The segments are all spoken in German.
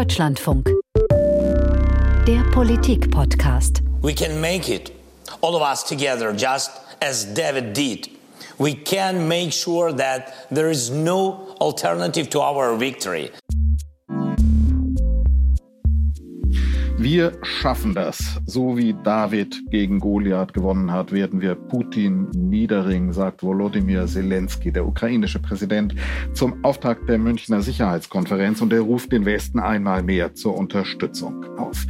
Deutschlandfunk. Der Politik-Podcast. We can make it, all of us together, just as David did. We can make sure that there is no alternative to our victory. Wir schaffen das. So wie David gegen Goliath gewonnen hat, werden wir Putin niederringen, sagt Volodymyr Zelensky, der ukrainische Präsident, zum Auftakt der Münchner Sicherheitskonferenz und er ruft den Westen einmal mehr zur Unterstützung auf.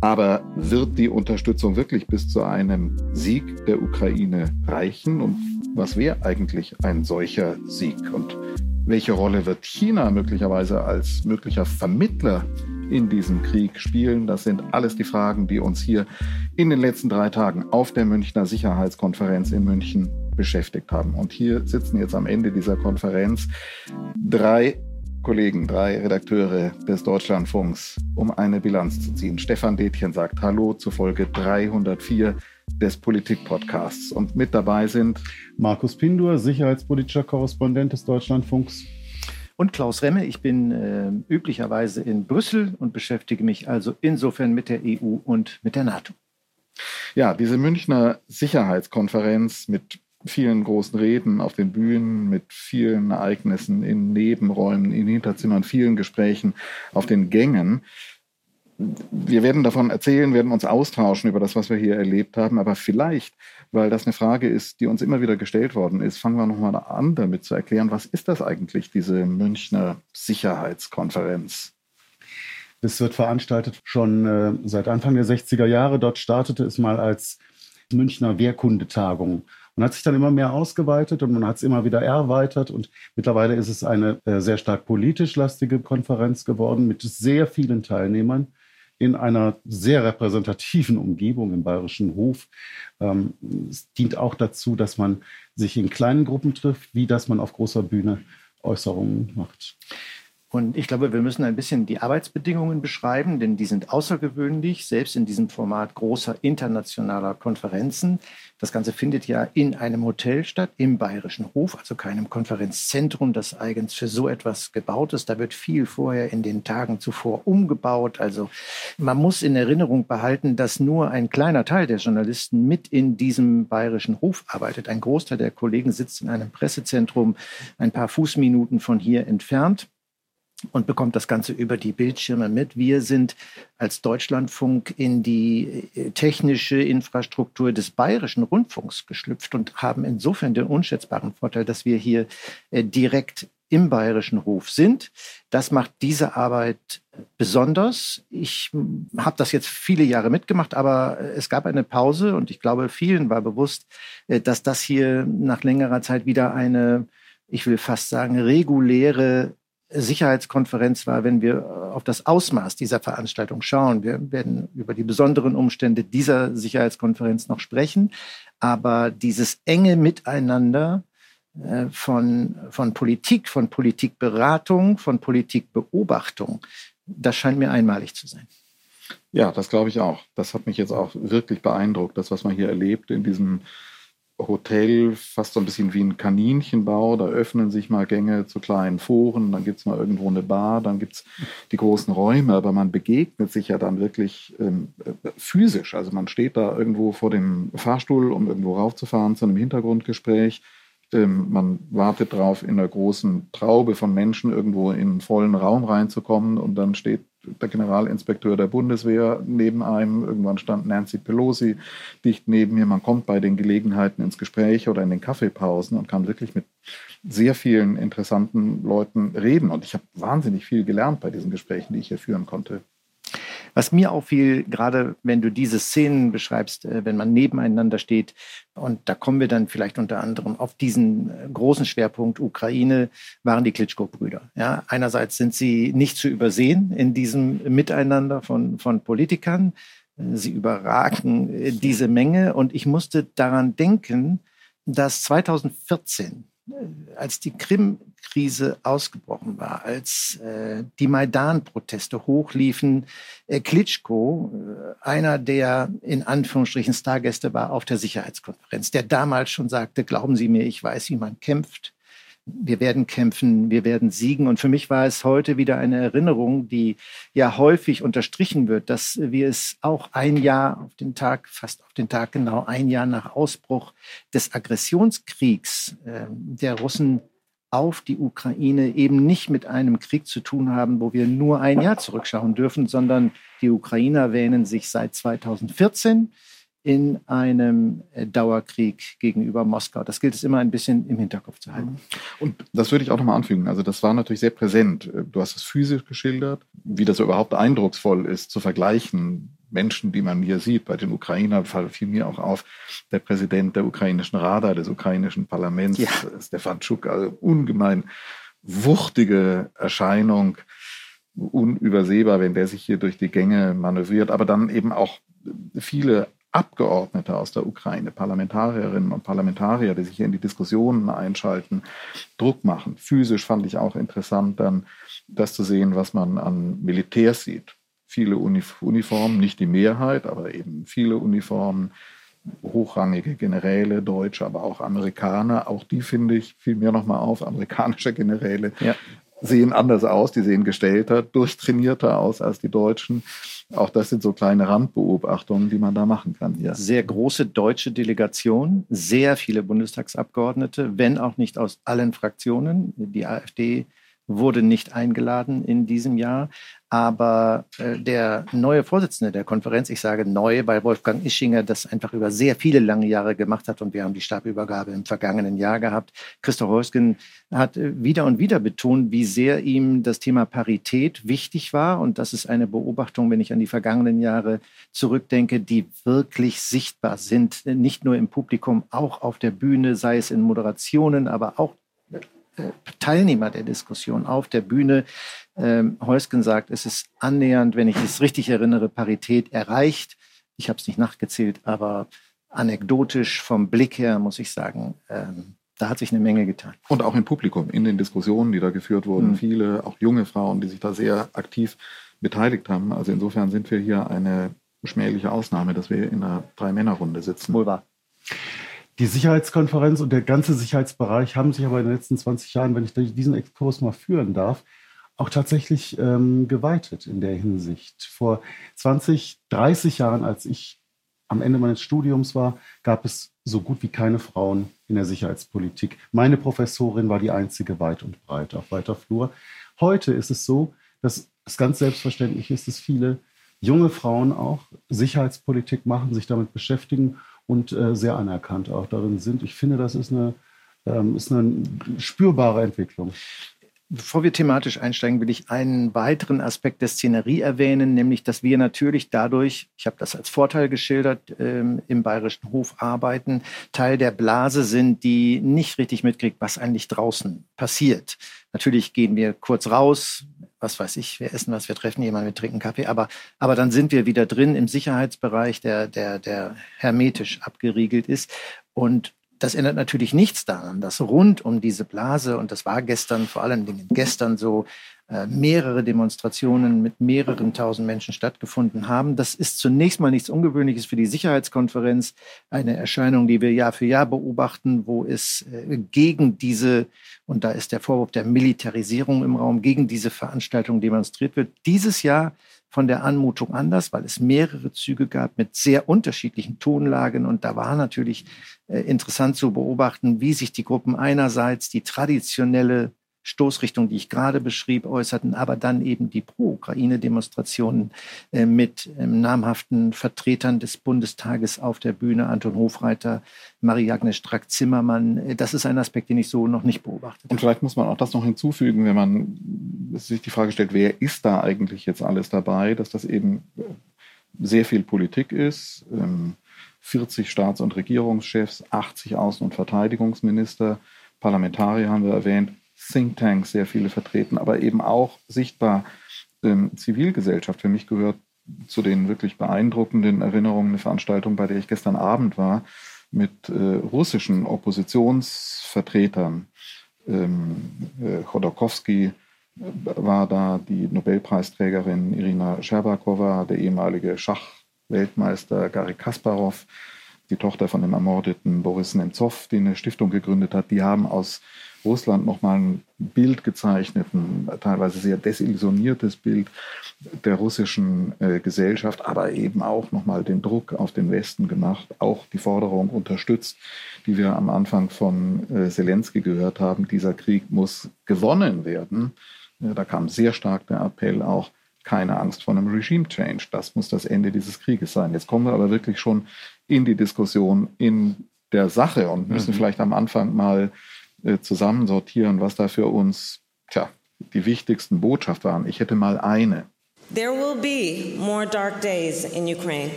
Aber wird die Unterstützung wirklich bis zu einem Sieg der Ukraine reichen? Und was wäre eigentlich ein solcher Sieg? Und welche Rolle wird China möglicherweise als möglicher Vermittler in diesem Krieg spielen? Das sind alles die Fragen, die uns hier in den letzten drei Tagen auf der Münchner Sicherheitskonferenz in München beschäftigt haben. Und hier sitzen jetzt am Ende dieser Konferenz drei Kollegen, drei Redakteure des Deutschlandfunks, um eine Bilanz zu ziehen. Stefan Detjen sagt Hallo zu Folge 304 des Politik-Podcasts. Und mit dabei sind Markus Pindur, sicherheitspolitischer Korrespondent des Deutschlandfunks. Und Klaus Remme, ich bin äh, üblicherweise in Brüssel und beschäftige mich also insofern mit der EU und mit der NATO. Ja, diese Münchner Sicherheitskonferenz mit vielen großen Reden auf den Bühnen, mit vielen Ereignissen in Nebenräumen, in Hinterzimmern, vielen Gesprächen auf den Gängen. Wir werden davon erzählen, werden uns austauschen über das, was wir hier erlebt haben, aber vielleicht, weil das eine Frage ist, die uns immer wieder gestellt worden ist, fangen wir nochmal an, damit zu erklären, was ist das eigentlich, diese Münchner Sicherheitskonferenz? Es wird veranstaltet schon äh, seit Anfang der 60er Jahre. Dort startete es mal als Münchner Wehrkundetagung und hat sich dann immer mehr ausgeweitet und man hat es immer wieder erweitert und mittlerweile ist es eine äh, sehr stark politisch lastige Konferenz geworden mit sehr vielen Teilnehmern in einer sehr repräsentativen Umgebung im Bayerischen Hof. Ähm, es dient auch dazu, dass man sich in kleinen Gruppen trifft, wie dass man auf großer Bühne Äußerungen macht. Und ich glaube, wir müssen ein bisschen die Arbeitsbedingungen beschreiben, denn die sind außergewöhnlich, selbst in diesem Format großer internationaler Konferenzen. Das Ganze findet ja in einem Hotel statt, im Bayerischen Hof, also keinem Konferenzzentrum, das eigens für so etwas gebaut ist. Da wird viel vorher in den Tagen zuvor umgebaut. Also man muss in Erinnerung behalten, dass nur ein kleiner Teil der Journalisten mit in diesem Bayerischen Hof arbeitet. Ein Großteil der Kollegen sitzt in einem Pressezentrum ein paar Fußminuten von hier entfernt und bekommt das Ganze über die Bildschirme mit. Wir sind als Deutschlandfunk in die äh, technische Infrastruktur des bayerischen Rundfunks geschlüpft und haben insofern den unschätzbaren Vorteil, dass wir hier äh, direkt im bayerischen Hof sind. Das macht diese Arbeit besonders. Ich habe das jetzt viele Jahre mitgemacht, aber es gab eine Pause und ich glaube, vielen war bewusst, äh, dass das hier nach längerer Zeit wieder eine, ich will fast sagen, reguläre Sicherheitskonferenz war, wenn wir äh, auf das Ausmaß dieser Veranstaltung schauen. Wir werden über die besonderen Umstände dieser Sicherheitskonferenz noch sprechen. Aber dieses enge Miteinander äh, von, von Politik, von Politikberatung, von Politikbeobachtung, das scheint mir einmalig zu sein. Ja, das glaube ich auch. Das hat mich jetzt auch wirklich beeindruckt, das, was man hier erlebt in diesem Hotel fast so ein bisschen wie ein Kaninchenbau. Da öffnen sich mal Gänge zu kleinen Foren, dann gibt es mal irgendwo eine Bar, dann gibt es die großen Räume, aber man begegnet sich ja dann wirklich ähm, äh, physisch. Also man steht da irgendwo vor dem Fahrstuhl, um irgendwo raufzufahren zu einem Hintergrundgespräch. Ähm, man wartet darauf, in einer großen Traube von Menschen irgendwo in einen vollen Raum reinzukommen und dann steht der Generalinspekteur der Bundeswehr neben einem. Irgendwann stand Nancy Pelosi dicht neben mir. Man kommt bei den Gelegenheiten ins Gespräch oder in den Kaffeepausen und kann wirklich mit sehr vielen interessanten Leuten reden. Und ich habe wahnsinnig viel gelernt bei diesen Gesprächen, die ich hier führen konnte. Was mir auffiel, gerade wenn du diese Szenen beschreibst, äh, wenn man nebeneinander steht, und da kommen wir dann vielleicht unter anderem auf diesen äh, großen Schwerpunkt Ukraine, waren die Klitschko-Brüder. Ja, einerseits sind sie nicht zu übersehen in diesem Miteinander von, von Politikern. Äh, sie überragen diese Menge. Und ich musste daran denken, dass 2014 als die Krim-Krise ausgebrochen war, als äh, die Maidan-Proteste hochliefen, äh, Klitschko, äh, einer der in Anführungsstrichen Stargäste war auf der Sicherheitskonferenz, der damals schon sagte, glauben Sie mir, ich weiß, wie man kämpft. Wir werden kämpfen, wir werden siegen. Und für mich war es heute wieder eine Erinnerung, die ja häufig unterstrichen wird, dass wir es auch ein Jahr auf den Tag, fast auf den Tag genau ein Jahr nach Ausbruch des Aggressionskriegs äh, der Russen auf die Ukraine eben nicht mit einem Krieg zu tun haben, wo wir nur ein Jahr zurückschauen dürfen, sondern die Ukrainer wähnen sich seit 2014 in einem äh, Dauerkrieg gegenüber Moskau. Das gilt es immer ein bisschen im Hinterkopf zu halten. Und das würde ich auch nochmal anfügen. Also das war natürlich sehr präsent. Du hast es physisch geschildert, wie das überhaupt eindrucksvoll ist, zu vergleichen. Menschen, die man hier sieht, bei den Ukrainern fiel mir auch auf, der Präsident der ukrainischen Rada, des ukrainischen Parlaments, ja. Stefan Tschuk, also ungemein wuchtige Erscheinung, unübersehbar, wenn der sich hier durch die Gänge manövriert, aber dann eben auch viele Abgeordnete aus der Ukraine, Parlamentarierinnen und Parlamentarier, die sich hier in die Diskussionen einschalten, Druck machen. Physisch fand ich auch interessant, dann das zu sehen, was man an Militärs sieht. Viele Uniformen, nicht die Mehrheit, aber eben viele Uniformen, hochrangige Generäle, Deutsche, aber auch Amerikaner. Auch die finde ich, fiel mir nochmal auf, amerikanische Generäle. Ja sehen anders aus, die sehen gestellter, durchtrainierter aus als die Deutschen. Auch das sind so kleine Randbeobachtungen, die man da machen kann hier. Sehr große deutsche Delegation, sehr viele Bundestagsabgeordnete, wenn auch nicht aus allen Fraktionen. Die AfD wurde nicht eingeladen in diesem Jahr. Aber äh, der neue Vorsitzende der Konferenz, ich sage neu, weil Wolfgang Ischinger das einfach über sehr viele lange Jahre gemacht hat und wir haben die Stabübergabe im vergangenen Jahr gehabt. Christoph Heusgen hat äh, wieder und wieder betont, wie sehr ihm das Thema Parität wichtig war. Und das ist eine Beobachtung, wenn ich an die vergangenen Jahre zurückdenke, die wirklich sichtbar sind, nicht nur im Publikum, auch auf der Bühne, sei es in Moderationen, aber auch Teilnehmer der Diskussion auf der Bühne. Ähm, Heusgen sagt, es ist annähernd, wenn ich es richtig erinnere, Parität erreicht. Ich habe es nicht nachgezählt, aber anekdotisch vom Blick her muss ich sagen, ähm, da hat sich eine Menge getan. Und auch im Publikum, in den Diskussionen, die da geführt wurden, mhm. viele, auch junge Frauen, die sich da sehr aktiv beteiligt haben. Also insofern sind wir hier eine schmähliche Ausnahme, dass wir in einer Drei-Männer-Runde sitzen. Wohl wahr. Die Sicherheitskonferenz und der ganze Sicherheitsbereich haben sich aber in den letzten 20 Jahren, wenn ich diesen Exkurs mal führen darf, auch tatsächlich ähm, geweitet in der Hinsicht. Vor 20, 30 Jahren, als ich am Ende meines Studiums war, gab es so gut wie keine Frauen in der Sicherheitspolitik. Meine Professorin war die einzige weit und breit auf weiter Flur. Heute ist es so, dass es ganz selbstverständlich ist, dass viele junge Frauen auch Sicherheitspolitik machen, sich damit beschäftigen und äh, sehr anerkannt auch darin sind. Ich finde, das ist eine, ähm, ist eine spürbare Entwicklung. Bevor wir thematisch einsteigen, will ich einen weiteren Aspekt der Szenerie erwähnen, nämlich, dass wir natürlich dadurch, ich habe das als Vorteil geschildert, ähm, im Bayerischen Hof arbeiten, Teil der Blase sind, die nicht richtig mitkriegt, was eigentlich draußen passiert. Natürlich gehen wir kurz raus, was weiß ich, wir essen was, wir treffen jemanden, wir trinken Kaffee, aber, aber dann sind wir wieder drin im Sicherheitsbereich, der, der, der hermetisch abgeriegelt ist. Und das ändert natürlich nichts daran, dass rund um diese Blase, und das war gestern, vor allen Dingen gestern so, äh, mehrere Demonstrationen mit mehreren tausend Menschen stattgefunden haben. Das ist zunächst mal nichts Ungewöhnliches für die Sicherheitskonferenz, eine Erscheinung, die wir Jahr für Jahr beobachten, wo es äh, gegen diese, und da ist der Vorwurf der Militarisierung im Raum, gegen diese Veranstaltung demonstriert wird. Dieses Jahr von der Anmutung anders, weil es mehrere Züge gab mit sehr unterschiedlichen Tonlagen. Und da war natürlich interessant zu beobachten, wie sich die Gruppen einerseits die traditionelle Stoßrichtung, die ich gerade beschrieb, äußerten, aber dann eben die Pro-Ukraine-Demonstrationen äh, mit ähm, namhaften Vertretern des Bundestages auf der Bühne, Anton Hofreiter, Marie-Agnes Strack-Zimmermann. Äh, das ist ein Aspekt, den ich so noch nicht beobachtet habe. Und vielleicht muss man auch das noch hinzufügen, wenn man sich die Frage stellt, wer ist da eigentlich jetzt alles dabei, dass das eben äh, sehr viel Politik ist. 40 ähm, Staats- und Regierungschefs, 80 Außen- und Verteidigungsminister, Parlamentarier haben wir erwähnt, Thinktanks sehr viele vertreten, aber eben auch sichtbar ähm, Zivilgesellschaft. Für mich gehört zu den wirklich beeindruckenden Erinnerungen eine Veranstaltung, bei der ich gestern Abend war, mit äh, russischen Oppositionsvertretern. Ähm, äh, Chodorkowski war da, die Nobelpreisträgerin Irina Scherbakowa, der ehemalige Schachweltmeister Gary Kasparov, die Tochter von dem ermordeten Boris Nemtsov, die eine Stiftung gegründet hat. Die haben aus Russland nochmal ein Bild gezeichnet, ein teilweise sehr desillusioniertes Bild der russischen äh, Gesellschaft, aber eben auch nochmal den Druck auf den Westen gemacht, auch die Forderung unterstützt, die wir am Anfang von äh, Zelensky gehört haben, dieser Krieg muss gewonnen werden. Äh, da kam sehr stark der Appell auch, keine Angst vor einem Regime Change. Das muss das Ende dieses Krieges sein. Jetzt kommen wir aber wirklich schon in die Diskussion in der Sache und müssen mhm. vielleicht am Anfang mal äh, zusammensortieren, was da für uns tja, die wichtigsten Botschaften waren. Ich hätte mal eine. There will be more dark days in Ukraine.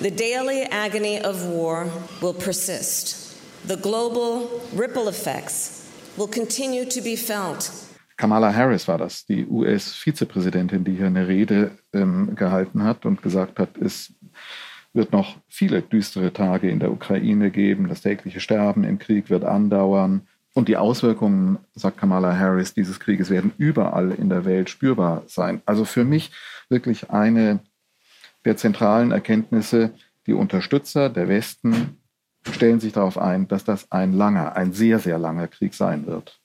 The daily agony of war will persist. The global ripple effects will continue to be felt. Kamala Harris war das, die US-Vizepräsidentin, die hier eine Rede ähm, gehalten hat und gesagt hat, es wird noch viele düstere Tage in der Ukraine geben, das tägliche Sterben im Krieg wird andauern und die Auswirkungen, sagt Kamala Harris, dieses Krieges werden überall in der Welt spürbar sein. Also für mich wirklich eine der zentralen Erkenntnisse, die Unterstützer der Westen stellen sich darauf ein, dass das ein langer, ein sehr, sehr langer Krieg sein wird.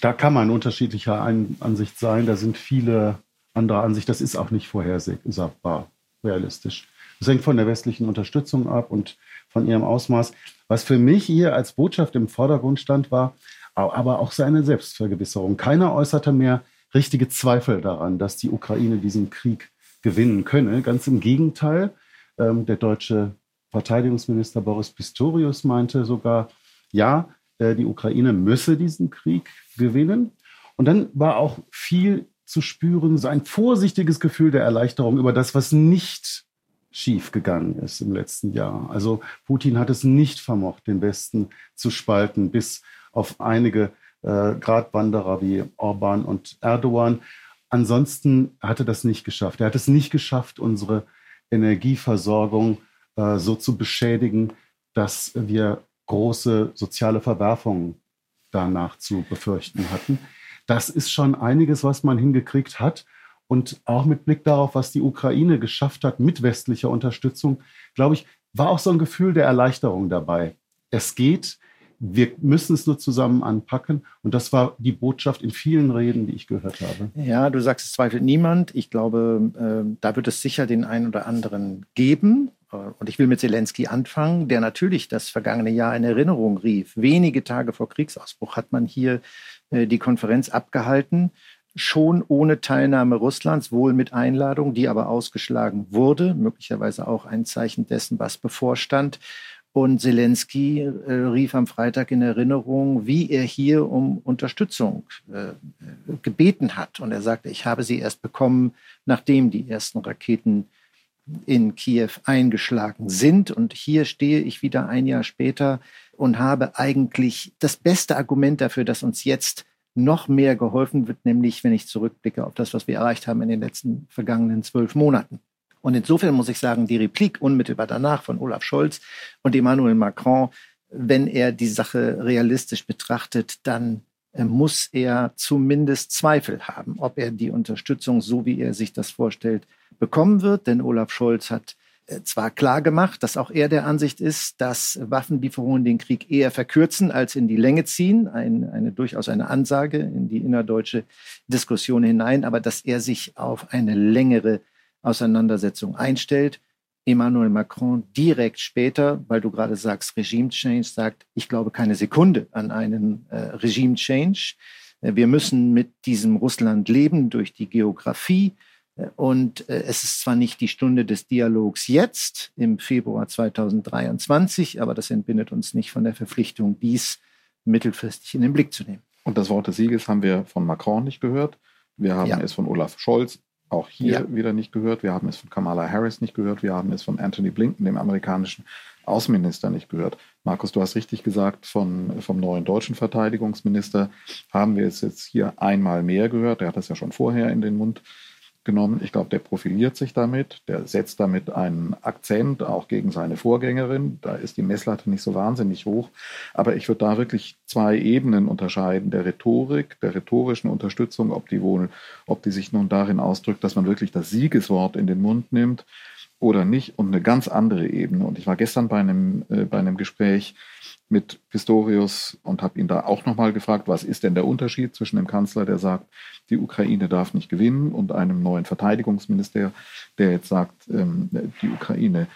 Da kann man unterschiedlicher Ansicht sein. Da sind viele andere Ansicht. Das ist auch nicht vorhersagbar, realistisch. Das hängt von der westlichen Unterstützung ab und von ihrem Ausmaß. Was für mich hier als Botschaft im Vordergrund stand, war aber auch seine Selbstvergewisserung. Keiner äußerte mehr richtige Zweifel daran, dass die Ukraine diesen Krieg gewinnen könne. Ganz im Gegenteil. Ähm, der deutsche Verteidigungsminister Boris Pistorius meinte sogar, ja, die Ukraine müsse diesen Krieg gewinnen. Und dann war auch viel zu spüren, so ein vorsichtiges Gefühl der Erleichterung über das, was nicht schief gegangen ist im letzten Jahr. Also Putin hat es nicht vermocht, den Westen zu spalten, bis auf einige äh, Gratwanderer wie Orban und Erdogan. Ansonsten hatte das nicht geschafft. Er hat es nicht geschafft, unsere Energieversorgung äh, so zu beschädigen, dass wir große soziale Verwerfungen danach zu befürchten hatten. Das ist schon einiges, was man hingekriegt hat. Und auch mit Blick darauf, was die Ukraine geschafft hat mit westlicher Unterstützung, glaube ich, war auch so ein Gefühl der Erleichterung dabei. Es geht, wir müssen es nur zusammen anpacken. Und das war die Botschaft in vielen Reden, die ich gehört habe. Ja, du sagst, es zweifelt niemand. Ich glaube, äh, da wird es sicher den einen oder anderen geben. Äh, und ich will mit Zelensky anfangen, der natürlich das vergangene Jahr in Erinnerung rief. Wenige Tage vor Kriegsausbruch hat man hier äh, die Konferenz abgehalten, schon ohne Teilnahme Russlands, wohl mit Einladung, die aber ausgeschlagen wurde, möglicherweise auch ein Zeichen dessen, was bevorstand. Und Zelensky äh, rief am Freitag in Erinnerung, wie er hier um Unterstützung äh, gebeten hat. Und er sagte, ich habe sie erst bekommen, nachdem die ersten Raketen in Kiew eingeschlagen sind. Und hier stehe ich wieder ein Jahr später und habe eigentlich das beste Argument dafür, dass uns jetzt noch mehr geholfen wird, nämlich wenn ich zurückblicke auf das, was wir erreicht haben in den letzten vergangenen zwölf Monaten. Und insofern muss ich sagen, die Replik unmittelbar danach von Olaf Scholz und Emmanuel Macron, wenn er die Sache realistisch betrachtet, dann muss er zumindest Zweifel haben, ob er die Unterstützung, so wie er sich das vorstellt, bekommen wird. Denn Olaf Scholz hat äh, zwar klar gemacht, dass auch er der Ansicht ist, dass Waffenlieferungen den Krieg eher verkürzen als in die Länge ziehen. Ein, eine durchaus eine Ansage in die innerdeutsche Diskussion hinein, aber dass er sich auf eine längere Auseinandersetzung einstellt. Emmanuel Macron direkt später, weil du gerade sagst, Regime Change, sagt, ich glaube keine Sekunde an einen äh, Regime Change. Äh, wir müssen mit diesem Russland leben durch die Geografie. Äh, und äh, es ist zwar nicht die Stunde des Dialogs jetzt im Februar 2023, aber das entbindet uns nicht von der Verpflichtung, dies mittelfristig in den Blick zu nehmen. Und das Wort des Sieges haben wir von Macron nicht gehört. Wir haben ja. es von Olaf Scholz auch hier ja. wieder nicht gehört. Wir haben es von Kamala Harris nicht gehört. Wir haben es von Anthony Blinken, dem amerikanischen Außenminister, nicht gehört. Markus, du hast richtig gesagt, von, vom neuen deutschen Verteidigungsminister haben wir es jetzt hier einmal mehr gehört. Der hat das ja schon vorher in den Mund genommen. Ich glaube, der profiliert sich damit, der setzt damit einen Akzent auch gegen seine Vorgängerin. Da ist die Messlatte nicht so wahnsinnig hoch. Aber ich würde da wirklich zwei Ebenen unterscheiden. Der Rhetorik, der rhetorischen Unterstützung, ob die wohl, ob die sich nun darin ausdrückt, dass man wirklich das Siegeswort in den Mund nimmt oder nicht und eine ganz andere Ebene. Und ich war gestern bei einem, äh, bei einem Gespräch mit Pistorius und habe ihn da auch nochmal gefragt, was ist denn der Unterschied zwischen dem Kanzler, der sagt, die Ukraine darf nicht gewinnen, und einem neuen Verteidigungsminister, der jetzt sagt, ähm, die Ukraine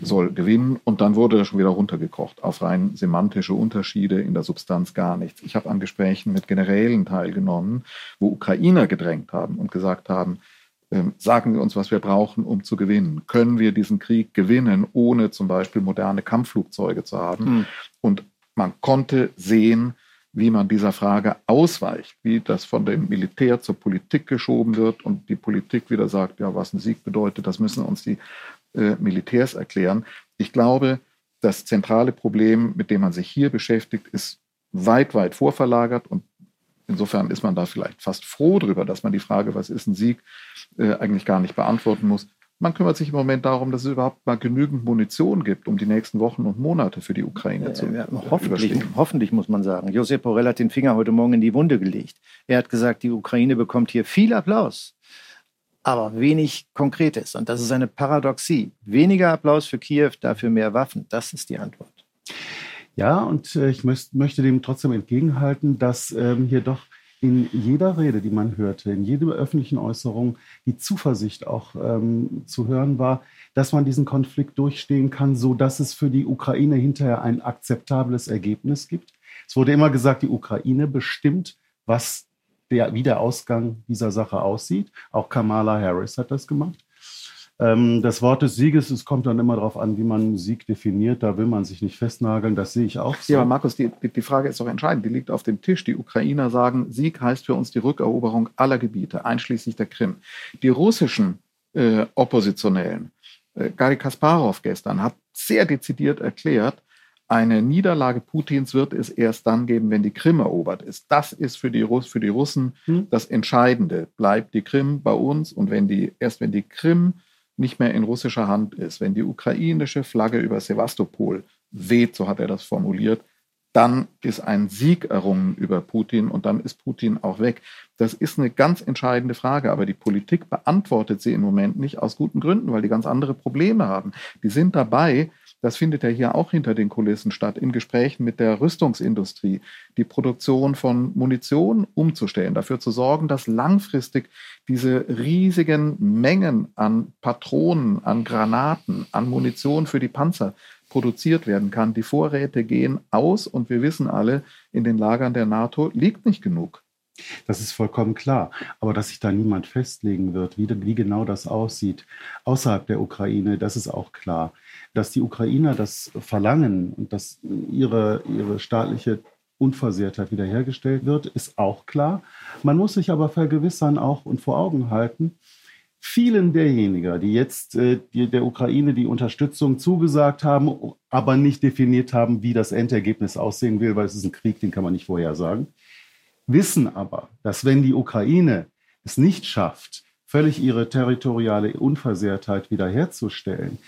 soll gewinnen. Und dann wurde das schon wieder runtergekocht auf rein semantische Unterschiede, in der Substanz gar nichts. Ich habe an Gesprächen mit Generälen teilgenommen, wo Ukrainer gedrängt haben und gesagt haben, sagen Sie uns, was wir brauchen, um zu gewinnen. Können wir diesen Krieg gewinnen, ohne zum Beispiel moderne Kampfflugzeuge zu haben? Mhm. Und man konnte sehen, wie man dieser Frage ausweicht, wie das von dem Militär zur Politik geschoben wird und die Politik wieder sagt, ja, was ein Sieg bedeutet, das müssen uns die äh, Militärs erklären. Ich glaube, das zentrale Problem, mit dem man sich hier beschäftigt, ist weit, weit vorverlagert und Insofern ist man da vielleicht fast froh darüber, dass man die Frage, was ist ein Sieg, äh, eigentlich gar nicht beantworten muss. Man kümmert sich im Moment darum, dass es überhaupt mal genügend Munition gibt, um die nächsten Wochen und Monate für die Ukraine zu ja, hoffentlich, hoffentlich muss man sagen. Josep Borrell hat den Finger heute Morgen in die Wunde gelegt. Er hat gesagt, die Ukraine bekommt hier viel Applaus, aber wenig Konkretes. Und das ist eine Paradoxie. Weniger Applaus für Kiew, dafür mehr Waffen. Das ist die Antwort. Ja, und äh, ich möcht, möchte dem trotzdem entgegenhalten, dass ähm, hier doch in jeder Rede, die man hörte, in jeder öffentlichen Äußerung die Zuversicht auch ähm, zu hören war, dass man diesen Konflikt durchstehen kann, so dass es für die Ukraine hinterher ein akzeptables Ergebnis gibt. Es wurde immer gesagt, die Ukraine bestimmt, was der, wie der Ausgang dieser Sache aussieht. Auch Kamala Harris hat das gemacht. Ähm, das Wort des Sieges, es kommt dann immer darauf an, wie man Sieg definiert. Da will man sich nicht festnageln. Das sehe ich auch so. Ja, aber Markus, die, die Frage ist doch entscheidend. Die liegt auf dem Tisch. Die Ukrainer sagen, Sieg heißt für uns die Rückeroberung aller Gebiete, einschließlich der Krim. Die russischen äh, Oppositionellen, äh, Gary Kasparov gestern, hat sehr dezidiert erklärt, eine Niederlage Putins wird es erst dann geben, wenn die Krim erobert ist. Das ist für die, Russ, für die Russen hm. das Entscheidende. Bleibt die Krim bei uns und wenn die, erst wenn die Krim nicht mehr in russischer Hand ist, wenn die ukrainische Flagge über Sevastopol weht, so hat er das formuliert, dann ist ein Sieg errungen über Putin und dann ist Putin auch weg. Das ist eine ganz entscheidende Frage, aber die Politik beantwortet sie im Moment nicht aus guten Gründen, weil die ganz andere Probleme haben. Die sind dabei, das findet ja hier auch hinter den Kulissen statt, in Gesprächen mit der Rüstungsindustrie, die Produktion von Munition umzustellen, dafür zu sorgen, dass langfristig diese riesigen Mengen an Patronen, an Granaten, an Munition für die Panzer produziert werden kann. Die Vorräte gehen aus und wir wissen alle, in den Lagern der NATO liegt nicht genug. Das ist vollkommen klar. Aber dass sich da niemand festlegen wird, wie, wie, genau das aussieht, außerhalb der Ukraine, das ist auch klar. Dass die Ukrainer das verlangen und dass ihre, ihre staatliche Unversehrtheit wiederhergestellt wird, ist auch klar. Man muss sich aber vergewissern auch und vor Augen halten, vielen derjenigen, die jetzt äh, die, der Ukraine die Unterstützung zugesagt haben, aber nicht definiert haben, wie das Endergebnis aussehen will, weil es ist ein Krieg, den kann man nicht vorhersagen, wissen aber, dass wenn die Ukraine es nicht schafft, völlig ihre territoriale Unversehrtheit wiederherzustellen,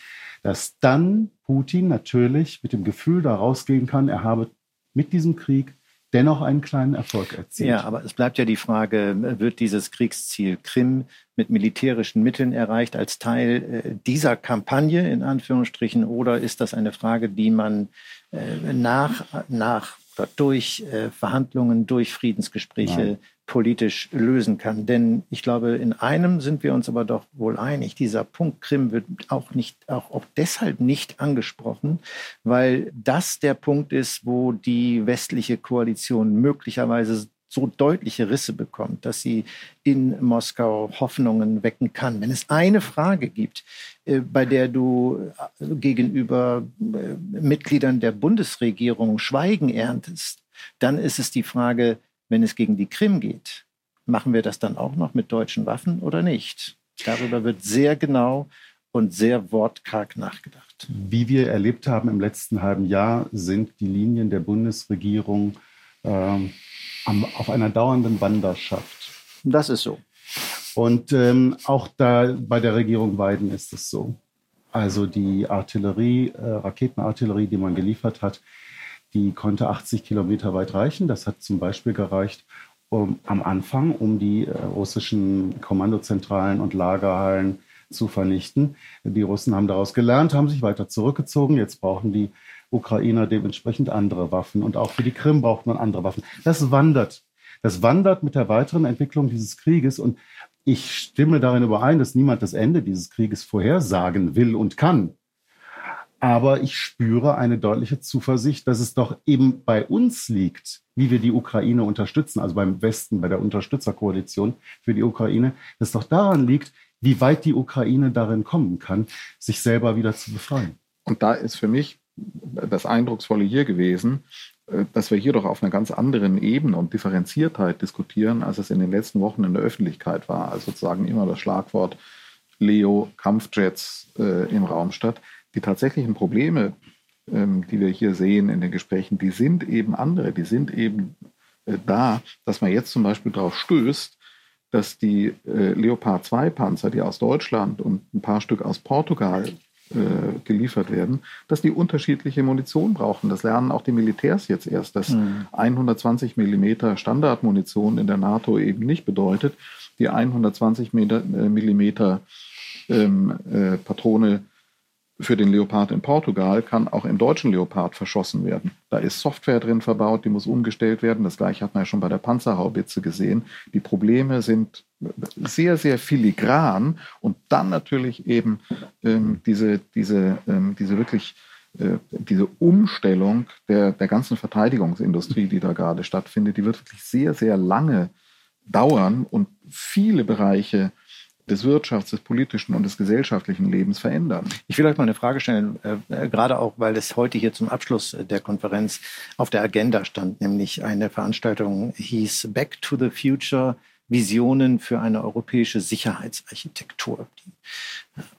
dass dann Putin natürlich mit dem Gefühl da rausgehen kann, er habe mit diesem Krieg dennoch einen kleinen Erfolg erzielt. Ja, aber es bleibt ja die Frage, wird dieses Kriegsziel Krim mit militärischen Mitteln erreicht als Teil äh, dieser Kampagne in Anführungsstrichen oder ist das eine Frage, die man äh, nach, nach durch äh, Verhandlungen, durch Friedensgespräche Nein. politisch lösen kann. Denn ich glaube, in einem sind wir uns aber doch wohl einig. Dieser Punkt Krim wird auch nicht, auch, auch deshalb nicht angesprochen, weil das der Punkt ist, wo die westliche Koalition möglicherweise so deutliche Risse bekommt, dass sie in Moskau Hoffnungen wecken kann. Wenn es eine Frage gibt, äh, bei der du äh, gegenüber äh, Mitgliedern der Bundesregierung Schweigen erntest, dann ist es die Frage, wenn es gegen die Krim geht, machen wir das dann auch noch mit deutschen Waffen oder nicht? Darüber wird sehr genau und sehr wortkarg nachgedacht. Wie wir erlebt haben im letzten halben Jahr, sind die Linien der Bundesregierung ähm, am, auf einer dauernden Wanderschaft. Das ist so. Und ähm, auch da bei der Regierung Biden ist es so. Also die Artillerie, äh, Raketenartillerie, die man geliefert hat, die konnte 80 Kilometer weit reichen. Das hat zum Beispiel gereicht um, am Anfang, um die äh, russischen Kommandozentralen und Lagerhallen zu vernichten. Die Russen haben daraus gelernt, haben sich weiter zurückgezogen. Jetzt brauchen die Ukrainer dementsprechend andere Waffen. Und auch für die Krim braucht man andere Waffen. Das wandert. Das wandert mit der weiteren Entwicklung dieses Krieges. Und ich stimme darin überein, dass niemand das Ende dieses Krieges vorhersagen will und kann. Aber ich spüre eine deutliche Zuversicht, dass es doch eben bei uns liegt, wie wir die Ukraine unterstützen, also beim Westen, bei der Unterstützerkoalition für die Ukraine, dass es doch daran liegt, wie weit die Ukraine darin kommen kann, sich selber wieder zu befreien. Und da ist für mich das Eindrucksvolle hier gewesen, äh, dass wir hier doch auf einer ganz anderen Ebene und Differenziertheit diskutieren, als es in den letzten Wochen in der Öffentlichkeit war. Also sozusagen immer das Schlagwort Leo Kampfjets äh, im Raum statt. Die tatsächlichen Probleme, ähm, die wir hier sehen in den Gesprächen, die sind eben andere. Die sind eben äh, da, dass man jetzt zum Beispiel darauf stößt, dass die äh, Leopard 2 Panzer, die aus Deutschland und ein paar Stück aus Portugal äh, geliefert werden, dass die unterschiedliche Munition brauchen. Das lernen auch die Militärs jetzt erst, dass mhm. 120 Millimeter Standardmunition in der NATO eben nicht bedeutet, die 120 äh, Millimeter ähm, äh, Patrone für den Leopard in Portugal kann auch im deutschen Leopard verschossen werden. Da ist Software drin verbaut, die muss umgestellt werden. Das gleiche hat man ja schon bei der Panzerhaubitze gesehen. Die Probleme sind sehr, sehr filigran und dann natürlich eben ähm, diese, diese, ähm, diese wirklich äh, diese Umstellung der, der ganzen Verteidigungsindustrie, die da gerade stattfindet, die wird wirklich sehr, sehr lange dauern und viele Bereiche des Wirtschafts-, des politischen und des gesellschaftlichen Lebens verändern. Ich will euch mal eine Frage stellen, äh, äh, gerade auch, weil es heute hier zum Abschluss der Konferenz auf der Agenda stand, nämlich eine Veranstaltung hieß Back to the Future – Visionen für eine europäische Sicherheitsarchitektur.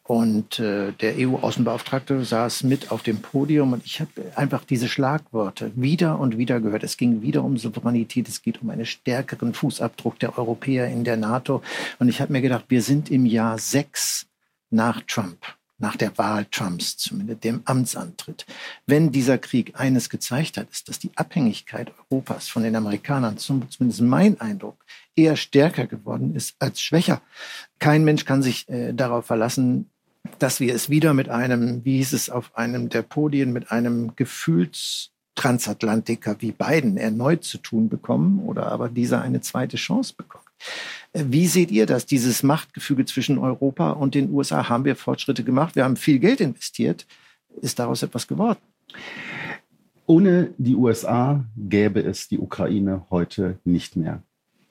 Und äh, der EU-Außenbeauftragte saß mit auf dem Podium und ich habe einfach diese Schlagworte wieder und wieder gehört. Es ging wieder um Souveränität, es geht um einen stärkeren Fußabdruck der Europäer in der NATO. Und ich habe mir gedacht, wir sind im Jahr sechs nach Trump nach der Wahl Trumps, zumindest dem Amtsantritt. Wenn dieser Krieg eines gezeigt hat, ist, dass die Abhängigkeit Europas von den Amerikanern, zumindest mein Eindruck, eher stärker geworden ist als schwächer. Kein Mensch kann sich äh, darauf verlassen, dass wir es wieder mit einem, wie hieß es auf einem der Podien, mit einem Gefühlstransatlantiker wie Biden erneut zu tun bekommen oder aber dieser eine zweite Chance bekommt. Äh, wie seht ihr das, dieses Machtgefüge zwischen Europa und den USA? Haben wir Fortschritte gemacht? Wir haben viel Geld investiert. Ist daraus etwas geworden? Ohne die USA gäbe es die Ukraine heute nicht mehr.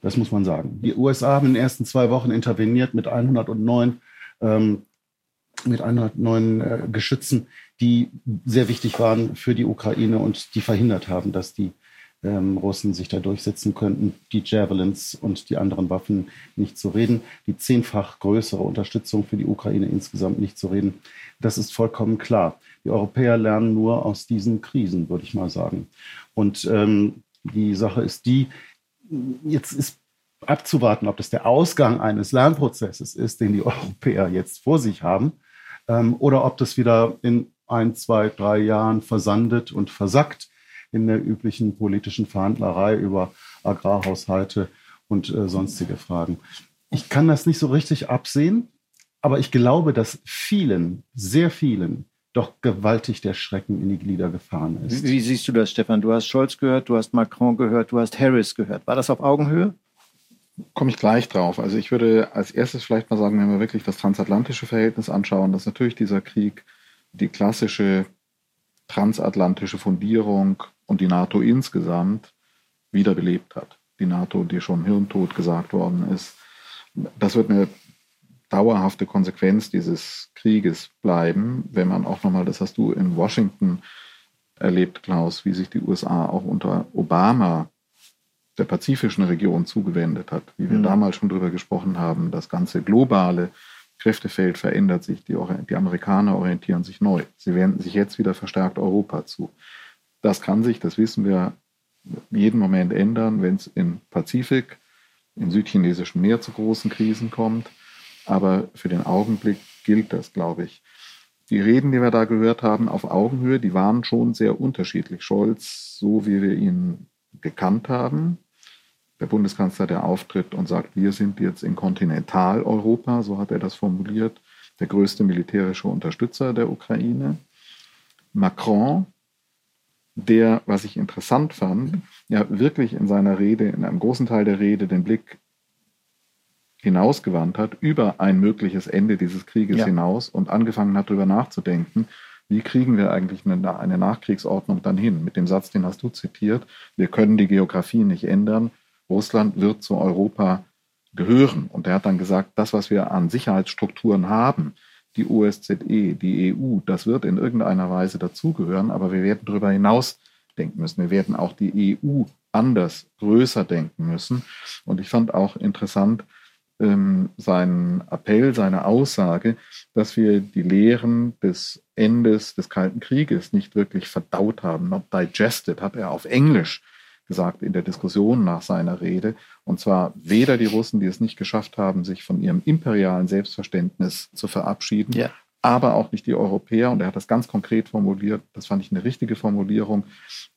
Das muss man sagen. Die USA haben in den ersten zwei Wochen interveniert mit 109, ähm, mit 109 äh, Geschützen, die sehr wichtig waren für die Ukraine und die verhindert haben, dass die ähm, Russen sich da durchsetzen könnten. Die Javelins und die anderen Waffen nicht zu reden. Die zehnfach größere Unterstützung für die Ukraine insgesamt nicht zu reden. Das ist vollkommen klar. Die Europäer lernen nur aus diesen Krisen, würde ich mal sagen. Und ähm, die Sache ist die, jetzt ist abzuwarten, ob das der Ausgang eines Lernprozesses ist, den die Europäer jetzt vor sich haben, ähm, oder ob das wieder in ein, zwei, drei Jahren versandet und versackt in der üblichen politischen Verhandlerei über Agrarhaushalte und äh, sonstige Fragen. Ich kann das nicht so richtig absehen, aber ich glaube, dass vielen, sehr vielen, doch gewaltig der Schrecken in die Glieder gefahren ist. Wie, wie, siehst du das, Stefan? Du hast Scholz gehört, du hast Macron gehört, du hast Harris gehört. War das auf Augenhöhe? Komme ich gleich drauf. Also ich würde als erstes vielleicht mal sagen, wenn wir wirklich das transatlantische Verhältnis anschauen, dass natürlich dieser Krieg die klassische transatlantische Fundierung und die NATO insgesamt wiederbelebt hat. Die NATO, die schon hirntot gesagt worden ist. Das wird eine dauerhafte Konsequenz dieses Krieges bleiben, wenn man auch nochmal, das hast du in Washington erlebt, Klaus, wie sich die USA auch unter Obama der pazifischen Region zugewendet hat, wie wir mhm. damals schon darüber gesprochen haben. Das ganze globale Kräftefeld verändert sich. Die, die Amerikaner orientieren sich neu. Sie wenden sich jetzt wieder verstärkt Europa zu. Das kann sich, das wissen wir, jeden Moment ändern, wenn es im Pazifik, im südchinesischen Meer zu großen Krisen kommt. Aber für den Augenblick gilt das, glaube ich. Die Reden, die wir da gehört haben, auf Augenhöhe, die waren schon sehr unterschiedlich. Scholz, so wie wir ihn gekannt haben, der Bundeskanzler, der auftritt und sagt, wir sind jetzt in Kontinentaleuropa, so hat er das formuliert. der größte militärische Unterstützer der Ukraine. Macron, der, was ich interessant fand, ja wirklich in seiner Rede, in einem großen Teil der Rede, den Blick hinausgewandt hat, über ein mögliches Ende dieses Krieges ja. hinaus und angefangen hat, darüber nachzudenken, wie kriegen wir eigentlich eine, eine Nachkriegsordnung dann hin? Mit dem Satz, den hast du zitiert, wir können die Geografie nicht ändern, Russland wird zu Europa gehören. Und er hat dann gesagt, das, was wir an Sicherheitsstrukturen haben, die OSZE, die EU, das wird in irgendeiner Weise dazugehören, aber wir werden darüber hinaus denken müssen. Wir werden auch die EU anders, größer denken müssen. Und ich fand auch interessant ähm, seinen Appell, seine Aussage, dass wir die Lehren des Endes des Kalten Krieges nicht wirklich verdaut haben, not digested, hat er auf Englisch gesagt in der Diskussion nach seiner Rede. Und zwar weder die Russen, die es nicht geschafft haben, sich von ihrem imperialen Selbstverständnis zu verabschieden, ja. aber auch nicht die Europäer. Und er hat das ganz konkret formuliert, das fand ich eine richtige Formulierung,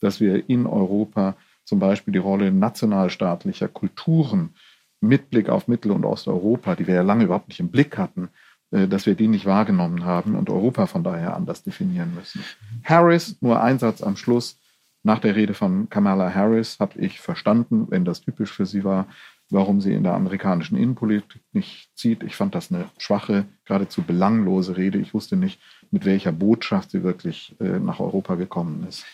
dass wir in Europa zum Beispiel die Rolle nationalstaatlicher Kulturen mit Blick auf Mittel- und Osteuropa, die wir ja lange überhaupt nicht im Blick hatten, äh, dass wir die nicht wahrgenommen haben und Europa von daher anders definieren müssen. Harris, nur ein Satz am Schluss, nach der Rede von Kamala Harris habe ich verstanden, wenn das typisch für sie war, warum sie in der amerikanischen Innenpolitik nicht zieht. Ich fand das eine schwache, geradezu belanglose Rede. Ich wusste nicht, mit welcher Botschaft sie wirklich äh, nach Europa gekommen ist.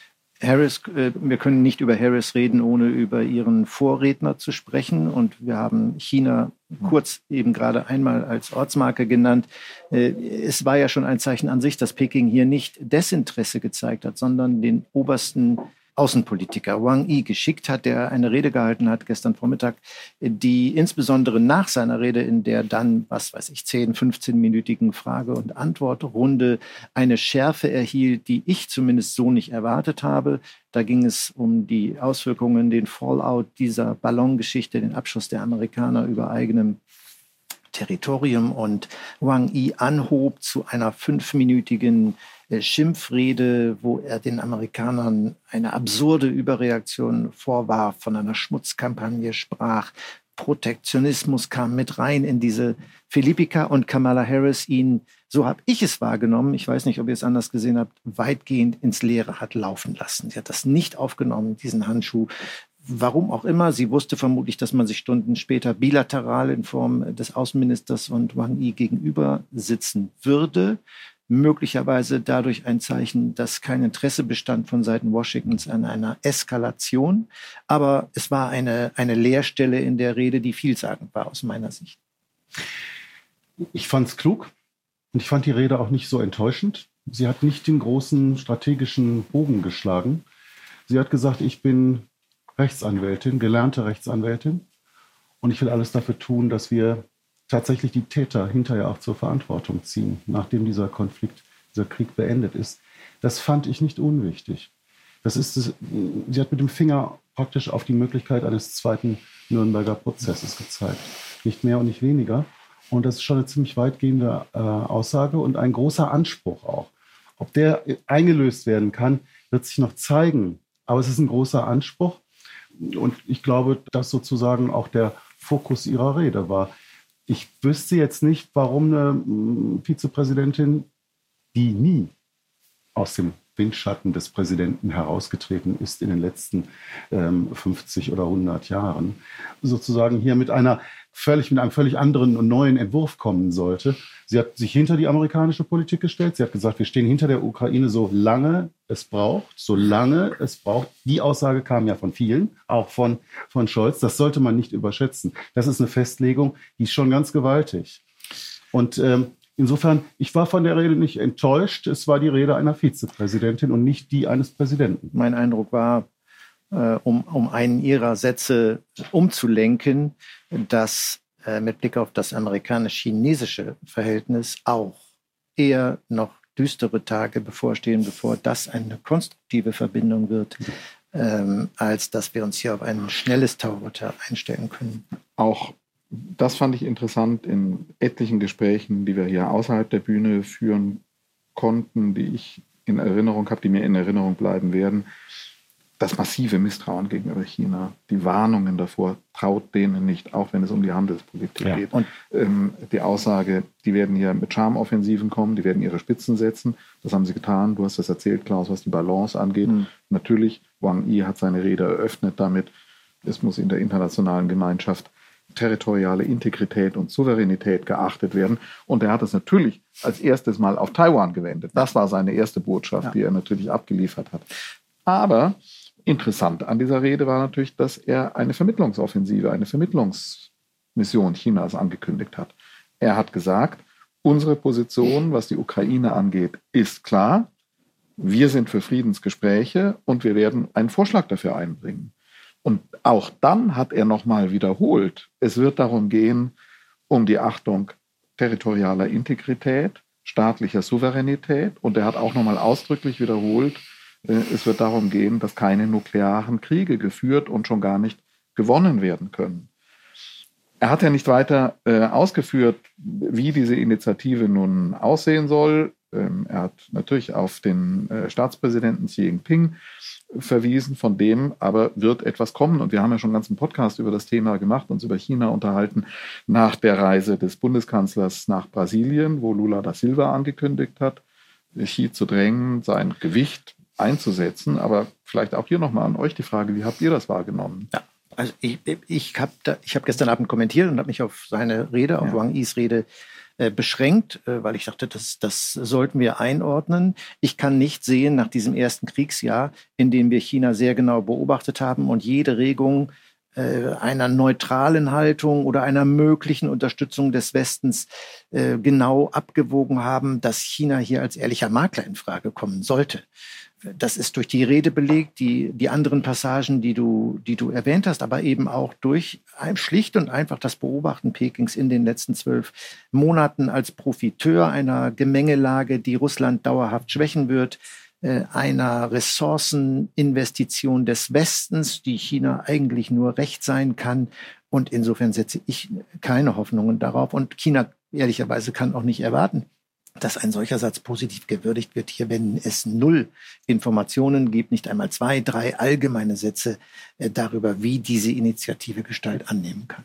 Harris, äh, wir können nicht über Harris reden, ohne über ihren Vorredner zu sprechen. Und wir haben China kurz eben gerade einmal als Ortsmarke genannt. Äh, es war ja schon ein Zeichen an sich, dass Peking hier nicht Desinteresse gezeigt hat, sondern den obersten Außenpolitiker Wang Yi geschickt hat, der eine Rede gehalten hat gestern Vormittag, die insbesondere nach seiner Rede in der dann, was weiß ich, 10, 15-minütigen Frage- und Antwortrunde eine Schärfe erhielt, die ich zumindest so nicht erwartet habe. Da ging es um die Auswirkungen, den Fallout dieser Ballongeschichte, den Abschuss der Amerikaner über eigenem Territorium und Wang Yi anhob zu einer fünfminütigen äh, Schimpfrede, wo er den Amerikanern eine absurde Überreaktion vorwarf, von einer Schmutzkampagne sprach. Protektionismus kam mit rein in diese Philippika und Kamala Harris ihn, so habe ich es wahrgenommen, ich weiß nicht, ob ihr es anders gesehen habt, weitgehend ins Leere hat laufen lassen. Sie hat das nicht aufgenommen, diesen Handschuh. Warum auch immer, sie wusste vermutlich, dass man sich Stunden später bilateral in Form des Außenministers und Wang Yi gegenüber sitzen würde möglicherweise dadurch ein Zeichen, dass kein Interesse bestand von Seiten Washingtons an einer Eskalation. Aber es war eine, eine Leerstelle in der Rede, die vielsagend war aus meiner Sicht. Ich fand es klug und ich fand die Rede auch nicht so enttäuschend. Sie hat nicht den großen strategischen Bogen geschlagen. Sie hat gesagt, ich bin Rechtsanwältin, gelernte Rechtsanwältin und ich will alles dafür tun, dass wir tatsächlich die Täter hinterher auch zur Verantwortung ziehen, nachdem dieser Konflikt, dieser Krieg beendet ist. Das fand ich nicht unwichtig. Das ist, sie hat mit dem Finger praktisch auf die Möglichkeit eines zweiten Nürnberger Prozesses gezeigt. Nicht mehr und nicht weniger. Und das ist schon eine ziemlich weitgehende äh, Aussage und ein großer Anspruch auch. Ob der eingelöst werden kann, wird sich noch zeigen. Aber es ist ein großer Anspruch. Und ich glaube, dass sozusagen auch der Fokus ihrer Rede war. Ich wüsste jetzt nicht, warum eine mm, Vizepräsidentin, die nie aus dem Windschatten des Präsidenten herausgetreten ist in den letzten ähm, 50 oder 100 Jahren, sozusagen hier mit einer völlig mit einem völlig anderen und neuen Entwurf kommen sollte. Sie hat sich hinter die amerikanische Politik gestellt. Sie hat gesagt, wir stehen hinter der Ukraine, solange es braucht, solange es braucht. Die Aussage kam ja von vielen, auch von, von Scholz. Das sollte man nicht überschätzen. Das ist eine Festlegung, die ist schon ganz gewaltig. Und ähm, Insofern, ich war von der Rede nicht enttäuscht. Es war die Rede einer Vizepräsidentin und nicht die eines Präsidenten. Mein Eindruck war, äh, um, um einen ihrer Sätze umzulenken, dass äh, mit Blick auf das amerikanisch-chinesische Verhältnis auch eher noch düstere Tage bevorstehen, bevor das eine konstruktive Verbindung wird, ähm, als dass wir uns hier auf ein schnelles Tauwetter einstellen können. Auch das fand ich interessant in etlichen Gesprächen, die wir hier außerhalb der Bühne führen konnten, die ich in Erinnerung habe, die mir in Erinnerung bleiben werden. das massive Misstrauen gegenüber China, die Warnungen davor, traut denen nicht, auch wenn es um die Handelspolitik ja. geht. Und ähm, die Aussage, die werden hier mit Charmoffensiven kommen, die werden ihre Spitzen setzen. Das haben sie getan. Du hast das erzählt, Klaus, was die Balance angeht. Mhm. Natürlich, Wang Yi hat seine Rede eröffnet damit, es muss in der internationalen Gemeinschaft territoriale Integrität und Souveränität geachtet werden. Und er hat es natürlich als erstes Mal auf Taiwan gewendet. Das war seine erste Botschaft, ja. die er natürlich abgeliefert hat. Aber Interessant an dieser Rede war natürlich, dass er eine Vermittlungsoffensive, eine Vermittlungsmission Chinas angekündigt hat. Er hat gesagt, unsere Position, was die Ukraine angeht, ist klar. Wir sind für Friedensgespräche und wir werden einen Vorschlag dafür einbringen. Und auch dann hat er nochmal wiederholt, es wird darum gehen, um die Achtung territorialer Integrität, staatlicher Souveränität. Und er hat auch nochmal ausdrücklich wiederholt, äh, es wird darum gehen, dass keine nuklearen Kriege geführt und schon gar nicht gewonnen werden können. Er hat ja nicht weiter äh, ausgeführt, wie diese Initiative nun aussehen soll. Ähm, er hat natürlich auf den äh, Staatspräsidenten Xi Jinping verwiesen, von dem aber wird etwas kommen. Und wir haben ja schon einen ganzen Podcast über das Thema gemacht, uns über China unterhalten, nach der Reise des Bundeskanzlers nach Brasilien, wo Lula da Silva angekündigt hat, Xi zu drängen, sein Gewicht einzusetzen. Aber vielleicht auch hier nochmal an euch die Frage, wie habt ihr das wahrgenommen? Ja. Also ich, ich habe hab gestern Abend kommentiert und habe mich auf seine Rede, auf ja. Wang Yis Rede äh, beschränkt, äh, weil ich dachte, das, das sollten wir einordnen. Ich kann nicht sehen nach diesem ersten Kriegsjahr, in dem wir China sehr genau beobachtet haben und jede Regung äh, einer neutralen Haltung oder einer möglichen Unterstützung des Westens genau abgewogen haben, dass China hier als ehrlicher Makler in Frage kommen sollte das ist durch die Rede belegt, die, die anderen Passagen, die du, die du erwähnt hast, aber eben auch durch schlicht und einfach das Beobachten Pekings in den letzten zwölf Monaten als Profiteur einer Gemengelage, die Russland dauerhaft schwächen wird, äh, einer Ressourceninvestition des Westens, die China eigentlich nur recht sein kann. Und insofern setze ich keine Hoffnungen darauf. Und China ehrlicherweise kann auch nicht erwarten, dass ein solcher Satz positiv gewürdigt wird, hier, wenn es null Informationen gibt, nicht einmal zwei, drei allgemeine Sätze äh, darüber, wie diese Initiative Gestalt annehmen kann.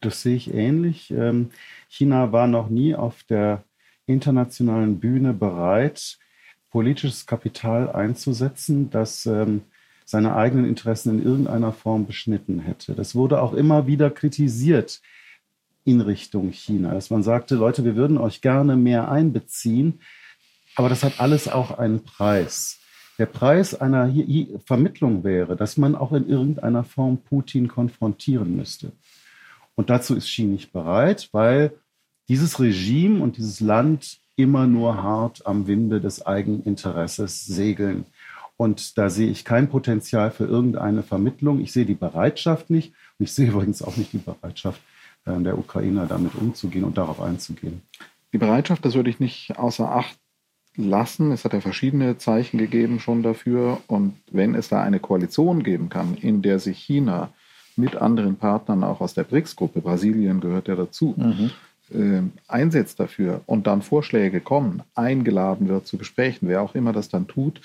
Das sehe ich ähnlich. Ähm, China war noch nie auf der internationalen Bühne bereit, politisches Kapital einzusetzen, das ähm, seine eigenen Interessen in irgendeiner Form beschnitten hätte. Das wurde auch immer wieder kritisiert in Richtung China, dass man sagte, Leute, wir würden euch gerne mehr einbeziehen, aber das hat alles auch einen Preis. Der Preis einer Vermittlung wäre, dass man auch in irgendeiner Form Putin konfrontieren müsste. Und dazu ist Xi nicht bereit, weil dieses Regime und dieses Land immer nur hart am Winde des Eigeninteresses segeln. Und da sehe ich kein Potenzial für irgendeine Vermittlung. Ich sehe die Bereitschaft nicht. Und ich sehe übrigens auch nicht die Bereitschaft der Ukrainer damit umzugehen und darauf einzugehen. Die Bereitschaft, das würde ich nicht außer Acht lassen. Es hat ja verschiedene Zeichen gegeben schon dafür. Und wenn es da eine Koalition geben kann, in der sich China mit anderen Partnern auch aus der BRICS-Gruppe, Brasilien gehört ja dazu, mhm. äh, einsetzt dafür und dann Vorschläge kommen, eingeladen wird zu Gesprächen, wer auch immer das dann tut,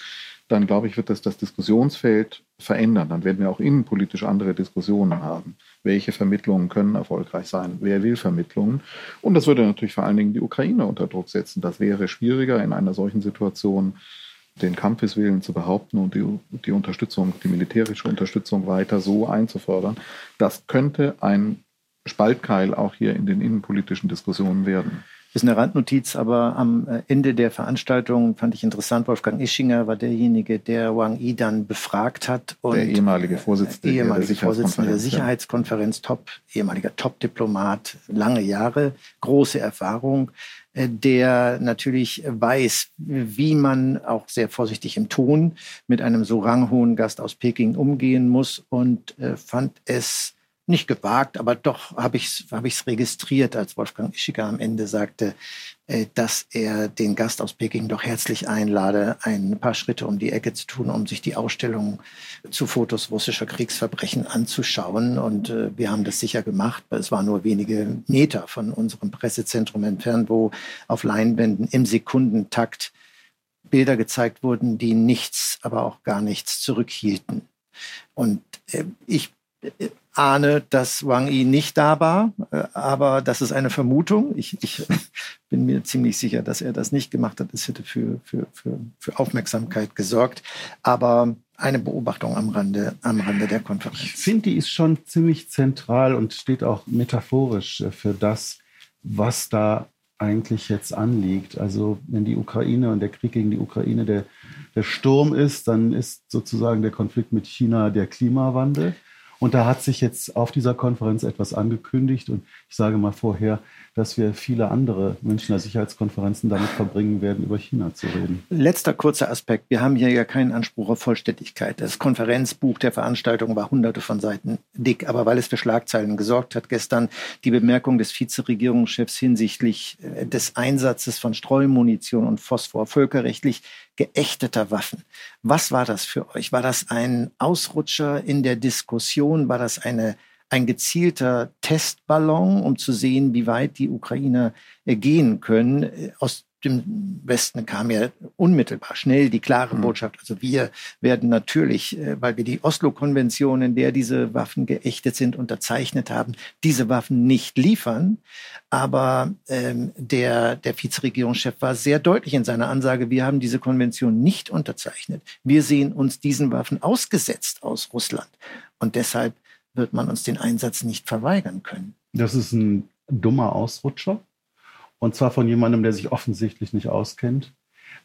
dann glaube ich, wird das das Diskussionsfeld verändern. Dann werden wir auch innenpolitisch andere Diskussionen haben. Welche Vermittlungen können erfolgreich sein? Wer will Vermittlungen? Und das würde natürlich vor allen Dingen die Ukraine unter Druck setzen. Das wäre schwieriger in einer solchen Situation den Kampfeswillen zu behaupten und die, die Unterstützung, die militärische Unterstützung weiter so einzufordern. Das könnte ein Spaltkeil auch hier in den innenpolitischen Diskussionen werden ist eine Randnotiz, aber am äh, Ende der Veranstaltung fand ich interessant, Wolfgang Ischinger war derjenige, der Wang Yi dann befragt hat. Und der ehemalige Vorsitzende, ehemalige der, Vorsitzende der Sicherheitskonferenz, top, ehemaliger Top-Diplomat, lange Jahre, große Erfahrung, äh, der natürlich weiß, wie man auch sehr vorsichtig im Ton mit einem so ranghohen Gast aus Peking umgehen muss und äh, fand es nicht gewagt, aber doch habe ich es hab ich's registriert, als Wolfgang Ischiger am Ende sagte, äh, dass er den Gast aus Peking doch herzlich einlade, ein paar Schritte um die Ecke zu tun, um sich die Ausstellung zu Fotos russischer Kriegsverbrechen anzuschauen. Und äh, wir haben das sicher gemacht, es war nur wenige Meter von unserem Pressezentrum entfernt, wo auf Leinwänden im Sekundentakt Bilder gezeigt wurden, die nichts, aber auch gar nichts zurückhielten. Und äh, ich äh, ahne, dass Wang Yi nicht da war, äh, aber das ist eine Vermutung. Ich, ich bin mir ziemlich sicher, dass er das nicht gemacht hat. Es hätte für, für, für, für Aufmerksamkeit gesorgt. Aber eine Beobachtung am Rande, am Rande der Konferenz. Ich finde, die ist schon ziemlich zentral und steht auch metaphorisch äh, für das, was da eigentlich jetzt anliegt. Also wenn die Ukraine und der Krieg gegen die Ukraine der, der Sturm ist, dann ist sozusagen der Konflikt mit China der Klimawandel. Und da hat sich jetzt auf dieser Konferenz etwas angekündigt. Und ich sage mal vorher, dass wir viele andere Münchner Sicherheitskonferenzen damit verbringen werden, über China zu reden. Letzter kurzer Aspekt. Wir haben hier ja keinen Anspruch auf Vollständigkeit. Das Konferenzbuch der Veranstaltung war hunderte von Seiten dick. Aber weil es für Schlagzeilen gesorgt hat, gestern die Bemerkung des Vizeregierungschefs hinsichtlich äh, des Einsatzes von Streumunition und Phosphor völkerrechtlich geächteter Waffen. Was war das für euch? War das ein Ausrutscher in der Diskussion? War das eine, ein gezielter Testballon, um zu sehen, wie weit die Ukrainer äh, gehen können? Aus dem Westen kam ja unmittelbar schnell die klare mhm. Botschaft. Also wir werden natürlich, äh, weil wir die Oslo-Konvention, in der diese Waffen geächtet sind, unterzeichnet haben, diese Waffen nicht liefern. Aber ähm, der, der Vizeregierungschef war sehr deutlich in seiner Ansage, wir haben diese Konvention nicht unterzeichnet. Wir sehen uns diesen Waffen ausgesetzt aus Russland. Und deshalb wird man uns den Einsatz nicht verweigern können. Das ist ein dummer Ausrutscher. Und zwar von jemandem, der sich offensichtlich nicht auskennt.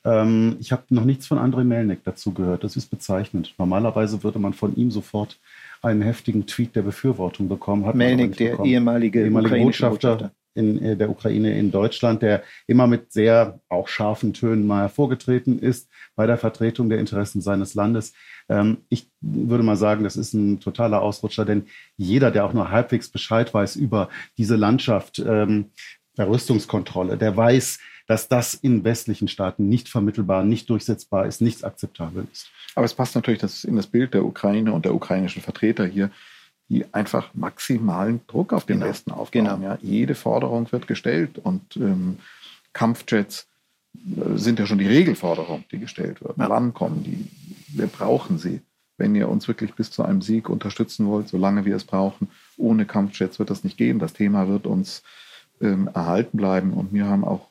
Ähm, ich habe noch nichts von Andrei Melnik dazu gehört. Das ist bezeichnend. Normalerweise würde man von ihm sofort einen heftigen Tweet der Befürwortung bekommen. Melnik, der ehemalige, ehemalige Botschafter, Botschafter, in äh, der Ukraine in Deutschland, der immer mit sehr auch scharfen Tönen mal hervorgetreten ist bei der Vertretung der Interessen seines Landes. Ähm, ich würde mal sagen, das ist ein totaler Ausrutscher, denn jeder, der auch nur halbwegs Bescheid weiß über diese Landschaft, ähm, der Rüstungskontrolle, der weiß, dass das in westlichen Staaten nicht vermittelbar, nicht durchsetzbar ist, nichts akzeptabel ist. Aber es passt natürlich das in das Bild der Ukraine und der ukrainischen Vertreter hier, die einfach maximalen Druck auf den genau. Westen aufbauen. Genau. Ja, jede Forderung wird gestellt und ähm, Kampfjets äh, sind ja schon die Regelforderung, die gestellt wird. Ja. Wann kommen die? Wir brauchen sie. Wenn ihr uns wirklich bis zu einem Sieg unterstützen wollt, solange wir es brauchen, ohne Kampfjets wird das nicht gehen. Das Thema wird uns ähm, erhalten bleiben. Und wir haben auch,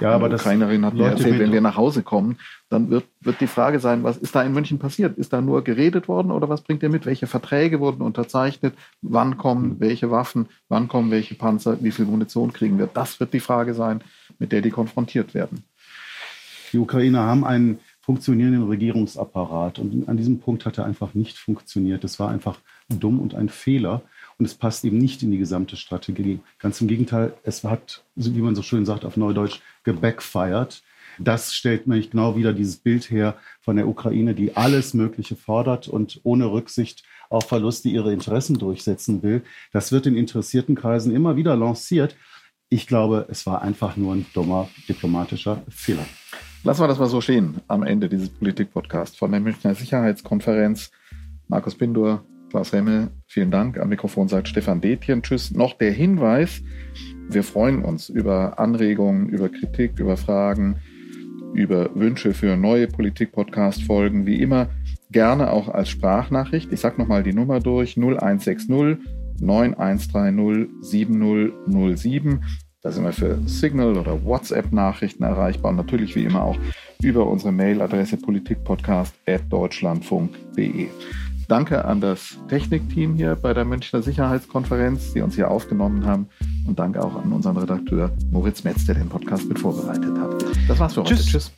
ja, aber eine Ukrainerin hat mir erzählt, wenn wir nach Hause kommen, dann wird, wird die Frage sein, was ist da in München passiert? Ist da nur geredet worden oder was bringt ihr mit? Welche Verträge wurden unterzeichnet? Wann kommen welche Waffen? Wann kommen welche Panzer? Wie viel Munition kriegen wir? Das wird die Frage sein, mit der die konfrontiert werden. Die Ukrainer haben einen funktionierenden Regierungsapparat und an diesem Punkt hat er einfach nicht funktioniert. Das war einfach dumm und ein Fehler. Und es passt eben nicht in die gesamte Strategie. Ganz im Gegenteil, es hat, wie man so schön sagt auf Neudeutsch, gebackfired. Das stellt nämlich genau wieder dieses Bild her von der Ukraine, die alles Mögliche fordert und ohne Rücksicht auf Verluste ihre Interessen durchsetzen will. Das wird in interessierten Kreisen immer wieder lanciert. Ich glaube, es war einfach nur ein dummer diplomatischer Fehler. Lassen wir das mal so stehen am Ende dieses Politik-Podcasts von der Münchner Sicherheitskonferenz. Markus Pindur, Klaas Remmel, vielen Dank. Am Mikrofon sagt Stefan Detjen. Tschüss. Noch der Hinweis, wir freuen uns über Anregungen, über Kritik, über Fragen, über Wünsche für neue Politik-Podcast-Folgen. Wie immer gerne auch als Sprachnachricht. Ich sage nochmal die Nummer durch. 0160 9130 7007. Da sind wir für Signal oder WhatsApp-Nachrichten erreichbar und natürlich wie immer auch über unsere Mailadresse politikpodcast.deutschlandfunk.de. Danke an das Technikteam hier bei der Münchner Sicherheitskonferenz, die uns hier aufgenommen haben. Und danke auch an unseren Redakteur Moritz Metz, der den Podcast mit vorbereitet hat. Das war's für heute. Tschüss. Tschüss.